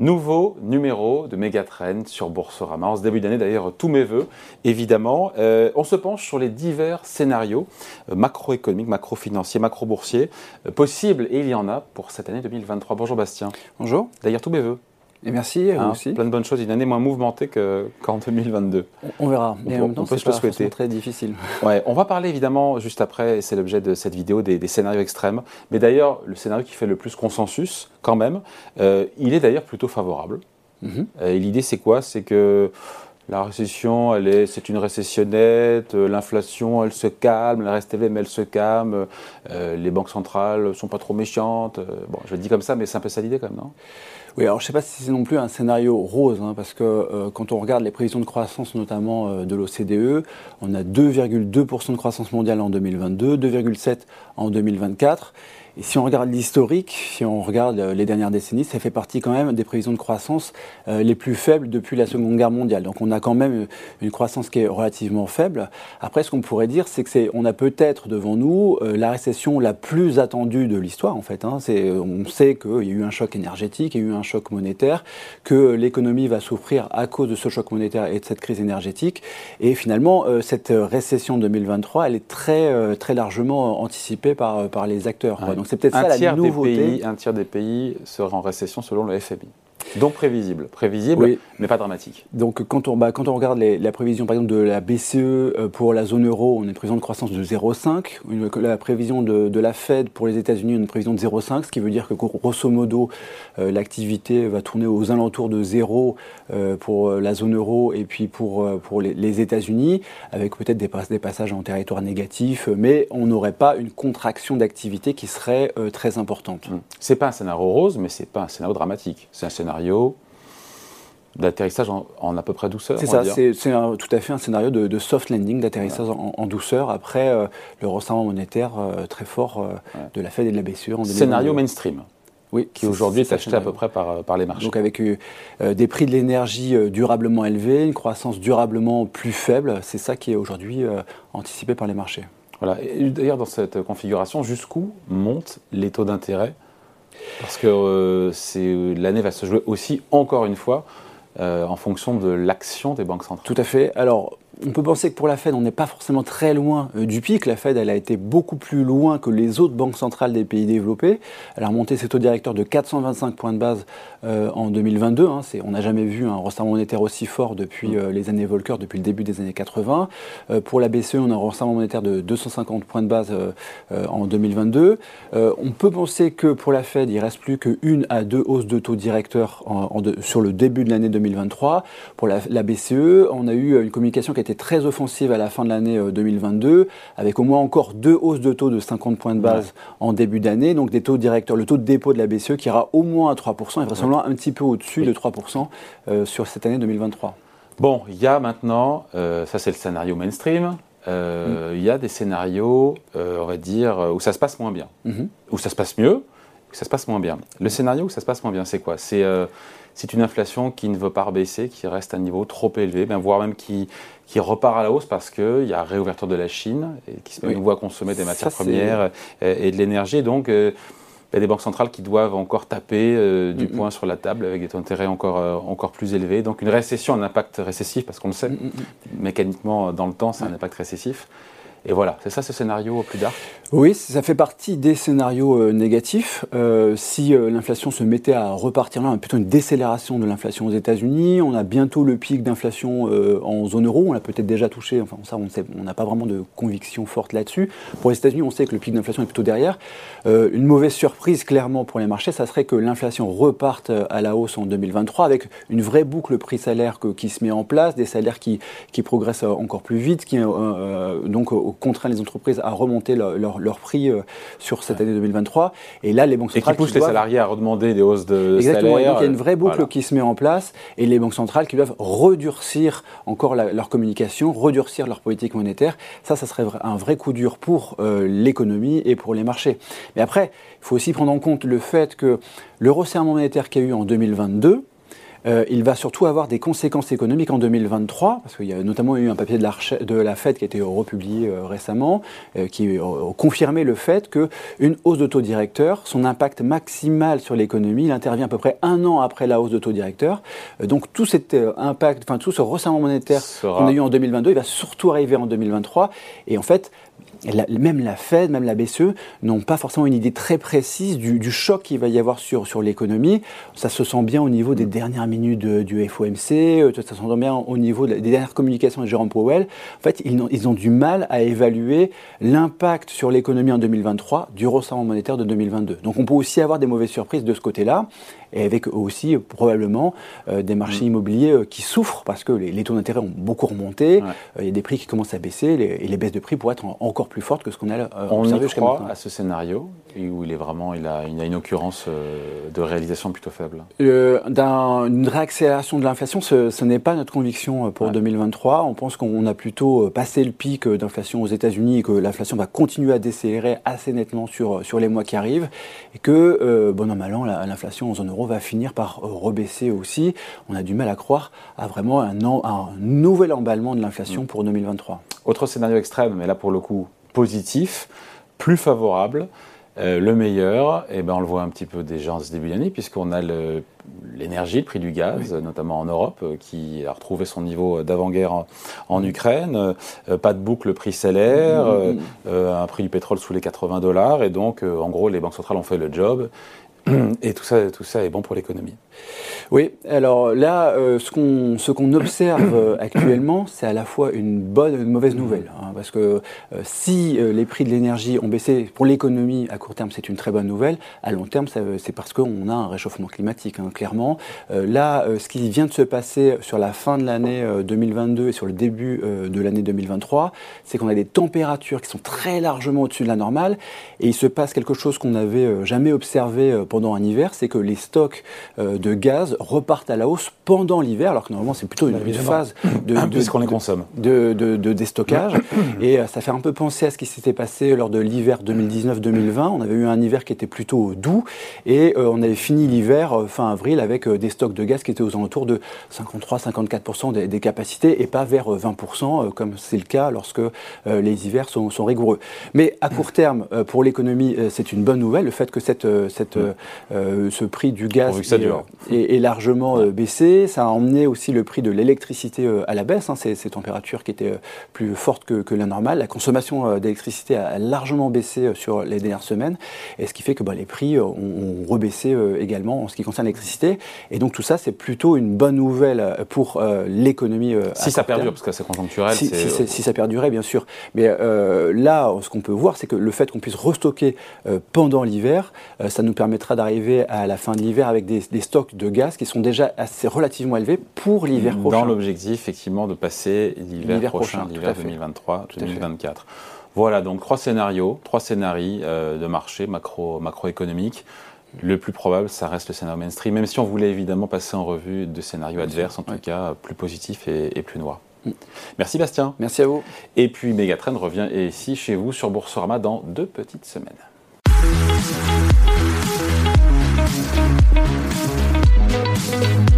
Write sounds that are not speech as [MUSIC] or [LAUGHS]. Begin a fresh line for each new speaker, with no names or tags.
Nouveau numéro de Megatrend sur Boursorama. En ce début d'année, d'ailleurs, tous mes voeux, évidemment. Euh, on se penche sur les divers scénarios euh, macroéconomiques, macro-financiers, macro-boursiers euh, possibles, et il y en a pour cette année 2023. Bonjour Bastien.
Bonjour.
D'ailleurs, tous mes voeux.
Et merci, hein, aussi.
Plein de bonnes choses, une année moins mouvementée [LAUGHS] qu'en 2022.
On, verra,
mais on, en même temps, c'est souhaiter.
très difficile. [LAUGHS]
Ouais, on va parler évidemment juste après, et c'est l'objet de cette vidéo, des, scénarios extrêmes. Mais d'ailleurs, le scénario qui fait le plus consensus, quand même, euh, il est d'ailleurs plutôt favorable. Mhm. Euh, et L'idée, c'est quoi? C'est que la récession, elle est, c'est une récessionnette, euh, l'inflation, elle se calme, la mais elle se calme, les banques centrales sont pas trop méchantes. bon, je le dis comme ça, mais c'est un peu ça l'idée quand même, non?
Oui, alors je ne sais pas si c'est non plus un scénario rose, hein, parce que euh, quand on regarde les prévisions de croissance, notamment euh, de l'OCDE, on a 2,2% de croissance mondiale en 2022, 2,7% en 2024. Si on regarde l'historique, si on regarde euh, les dernières décennies, ça fait partie quand même des prévisions de croissance euh, les plus faibles depuis la Seconde Guerre mondiale. Donc on a quand même une croissance qui est relativement faible. Après, ce qu'on pourrait dire, c'est que c'est, on a peut-être devant nous euh, la récession la plus attendue de l'histoire en fait. Hein. On sait qu'il y a eu un choc énergétique, il y a eu un choc monétaire, que l'économie va souffrir à cause de ce choc monétaire et de cette crise énergétique. Et finalement, cette récession 2023, elle est très très largement anticipée par par les acteurs.
Donc c'est peut-être ça la nouveauté. Des pays, un tiers des pays seraient en récession selon le FMI. Donc prévisible, prévisible, mais pas dramatique.
Donc quand on, bah, quand on regarde la prévision par exemple de la BCE euh, pour la zone euro, on a une prévision de croissance de 0,5. La prévision de, la Fed pour les États-Unis, on a une prévision de 0,5, ce qui veut dire que grosso modo, euh, l'activité va tourner aux alentours de 0 euh, pour la zone euro et puis pour, pour les, États-Unis, avec peut-être des, des, passages en territoire négatif, mais on n'aurait pas une contraction d'activité qui serait très importante.
Mmh. C'est pas un scénario rose, mais c'est pas un scénario dramatique. C'est un scénario d'atterrissage en, à peu près douceur.
C'est ça, c'est tout à fait un scénario de, soft landing, d'atterrissage en, douceur après euh, le resserrement monétaire euh, très fort euh, de la Fed et de la BCE en
Scénario mainstream. Oui, qui aujourd'hui est, acheté à peu près par, par les marchés.
Donc avec des prix de l'énergie durablement élevés, une croissance durablement plus faible, c'est ça qui est aujourd'hui anticipé par les marchés.
Voilà. D'ailleurs, dans cette configuration, jusqu'où montent les taux d'intérêt parce que euh, l'année va se jouer aussi, encore une fois, euh, en fonction de l'action des banques centrales.
Tout à fait. On peut penser que pour la Fed, on n'est pas forcément très loin euh, du pic. La Fed, elle a été beaucoup plus loin que les autres banques centrales des pays développés. Elle a remonté ses taux directeurs de 425 points de base euh, en 2022. Hein. on n'a jamais vu un resserrement monétaire aussi fort depuis euh, les années Volcker, depuis le début des années 80. pour la BCE, on a un resserrement monétaire de 250 points de base en 2022. on peut penser que pour la Fed, il reste plus qu'une à deux hausses de taux directeurs sur le début de l'année 2023. Pour la, la BCE, on a eu une communication qui a été très offensive à la fin de l'année 2022, euh, avec au moins encore deux hausses de taux de 50 points de base en début d'année, donc des taux directeurs, le taux de dépôt de la BCE qui ira au moins à 3%, et vraisemblablement un petit peu au-dessus de 3% euh, sur cette année 2023.
Bon, il y a maintenant, euh, ça c'est le scénario mainstream, mm. il y a des scénarios, on va dire, où ça se passe moins bien, mm-hmm. où ça se passe mieux, où ça se passe moins bien. Le scénario où ça se passe moins bien, c'est quoi? C'est c'est une inflation qui ne veut pas rebaisser, qui reste à un niveau trop élevé, ben, voire même qui, qui repart à la hausse parce qu'il y a réouverture de la Chine et qui se met à consommer des matières premières et, de l'énergie. Donc, euh, il y a des banques centrales qui doivent encore taper euh, du poing sur la table avec des taux d'intérêt encore, euh, encore plus élevés. Donc, une récession, un impact récessif, parce qu'on le sait, mécaniquement, dans le temps, c'est un impact récessif. Et voilà, c'est ça ce scénario plus dark
Oui, ça fait partie des scénarios euh, négatifs. Euh, si euh, l'inflation se mettait à repartir là, on a plutôt une décélération de l'inflation aux États-Unis. On a bientôt le pic d'inflation en zone euro. On l'a peut-être déjà touché. Enfin, ça, on n'a pas vraiment de conviction forte là-dessus. Pour les États-Unis, on sait que le pic d'inflation est plutôt derrière. une mauvaise surprise, clairement, pour les marchés, ça serait que l'inflation reparte à la hausse en 2023 avec une vraie boucle prix-salaire qui se met en place, des salaires qui, progressent encore plus vite, donc contraint les entreprises à remonter leur, prix euh, sur cette année 2023.
Et là, les banques centrales. Et qui poussent les salariés à redemander des hausses de Exactement.
il y a une vraie boucle qui se met en place et les banques centrales qui doivent redurcir encore leur communication, redurcir leur politique monétaire. Ça, ça serait un vrai coup dur pour euh, l'économie et pour les marchés. Mais après, il faut aussi prendre en compte le fait que le resserrement monétaire qu'il y a eu en 2022, euh, il va surtout avoir des conséquences économiques en 2023, parce qu'il y a notamment eu un papier de la, de la Fed qui a été republié euh, récemment, euh, qui a confirmé le fait qu'une hausse de taux directeur, son impact maximal sur l'économie, il intervient à peu près un an après la hausse de taux directeur. donc tout cet impact, enfin tout ce resserrement monétaire qu'on a eu en 2022, il va surtout arriver en 2023. Et en fait, même la Fed, même la BCE n'ont pas forcément une idée très précise du, choc qu'il va y avoir sur, sur l'économie. Ça se sent bien au niveau des dernières minutes du FOMC, euh, ça se sent bien au niveau des dernières communications de Jérôme Powell. En fait, ils ont, ils ont du mal à évaluer l'impact sur l'économie en 2023 du resserrement monétaire de 2022. Donc on peut aussi avoir des mauvaises surprises de ce côté-là et avec aussi probablement euh, des marchés mm. immobiliers euh, qui souffrent parce que les, taux d'intérêt ont beaucoup remonté, il y a des prix qui commencent à baisser et les baisses de prix pourraient être encore plus fortes que ce qu'on a
euh, On y croit à ce scénario où il est vraiment, il a, il a une occurrence de réalisation plutôt faible.
Une réaccélération de l'inflation, ce, n'est pas notre conviction pour 2023. On pense qu'on a plutôt passé le pic d'inflation aux États-Unis et que l'inflation va continuer à décélérer assez nettement sur, sur les mois qui arrivent. Et que, bon an, l'inflation en zone euro va finir par euh, rebaisser aussi. On a du mal à croire à vraiment un, un nouvel emballement de l'inflation mm. pour 2023.
Autre scénario extrême, mais là pour le coup positif, plus favorable. Euh, le meilleur, eh ben on le voit un petit peu déjà en ce début d'année, puisqu'on a l'énergie, le, prix du gaz, notamment en Europe, euh, qui a retrouvé son niveau d'avant-guerre en, Ukraine. pas de boucle prix-salaire, mm, mm, un prix du pétrole sous les 80 dollars, et donc en gros les banques centrales ont fait le job. Et tout ça, tout ça est bon pour l'économie.
Oui, alors là, euh, ce qu'on observe euh, [COUGHS] actuellement, c'est à la fois une bonne et une mauvaise nouvelle. Hein, parce que euh, si les prix de l'énergie ont baissé pour l'économie, à court terme, c'est une très bonne nouvelle. À long terme, c'est parce qu'on a un réchauffement climatique, hein, clairement. là, ce qui vient de se passer sur la fin de l'année 2022 et sur le début de l'année 2023, c'est qu'on a des températures qui sont très largement au-dessus de la normale. Et il se passe quelque chose qu'on n'avait jamais observé pendant un hiver, c'est que les stocks de gaz repartent à la hausse pendant l'hiver, alors que normalement c'est plutôt une, phase de,
de, les consomme.
de, de déstockage. [CLEARS THROAT] et euh, ça fait un peu penser à ce qui s'était passé lors de l'hiver 2019-2020. On avait eu un hiver qui était plutôt doux et euh, on avait fini l'hiver euh, fin avril avec des stocks de gaz qui étaient aux alentours de 53-54% des, capacités et pas vers 20% comme c'est le cas lorsque les hivers sont, sont, rigoureux. Mais à court terme, pour l'économie, c'est une bonne nouvelle le fait que cette, cette, ce prix du gaz est, largement euh, baissé. Ça a emmené aussi le prix de l'électricité euh, à la baisse, hein, ces, températures qui étaient euh, plus fortes que, la normale. La consommation d'électricité a largement baissé sur les dernières semaines, et ce qui fait que bah, les prix ont, rebaissé également en ce qui concerne l'électricité. Et donc tout ça, c'est plutôt une bonne nouvelle pour l'économie.
si ça perdure, parce que c'est conjoncturel.
Si, si, ça perdurait, bien sûr. Mais là, ce qu'on peut voir, c'est que le fait qu'on puisse restocker pendant l'hiver, ça nous permettra d'arriver à la fin de l'hiver avec des, stocks de gaz qui sont déjà assez relativement élevés pour l'hiver prochain.
Dans l'objectif, effectivement, de passer l'hiver prochain, l'hiver 2023-2024. Voilà, donc trois scénarios, trois scénarios euh, de marché macro, macroéconomique. Le plus probable, ça reste le scénario mainstream, même si on voulait évidemment passer en revue de scénarios adverses, en tout cas plus positifs et, plus noirs. Mm. Merci Bastien.
Merci à vous.
Et puis Megatrend revient ici chez vous sur Boursorama dans deux petites semaines. Musik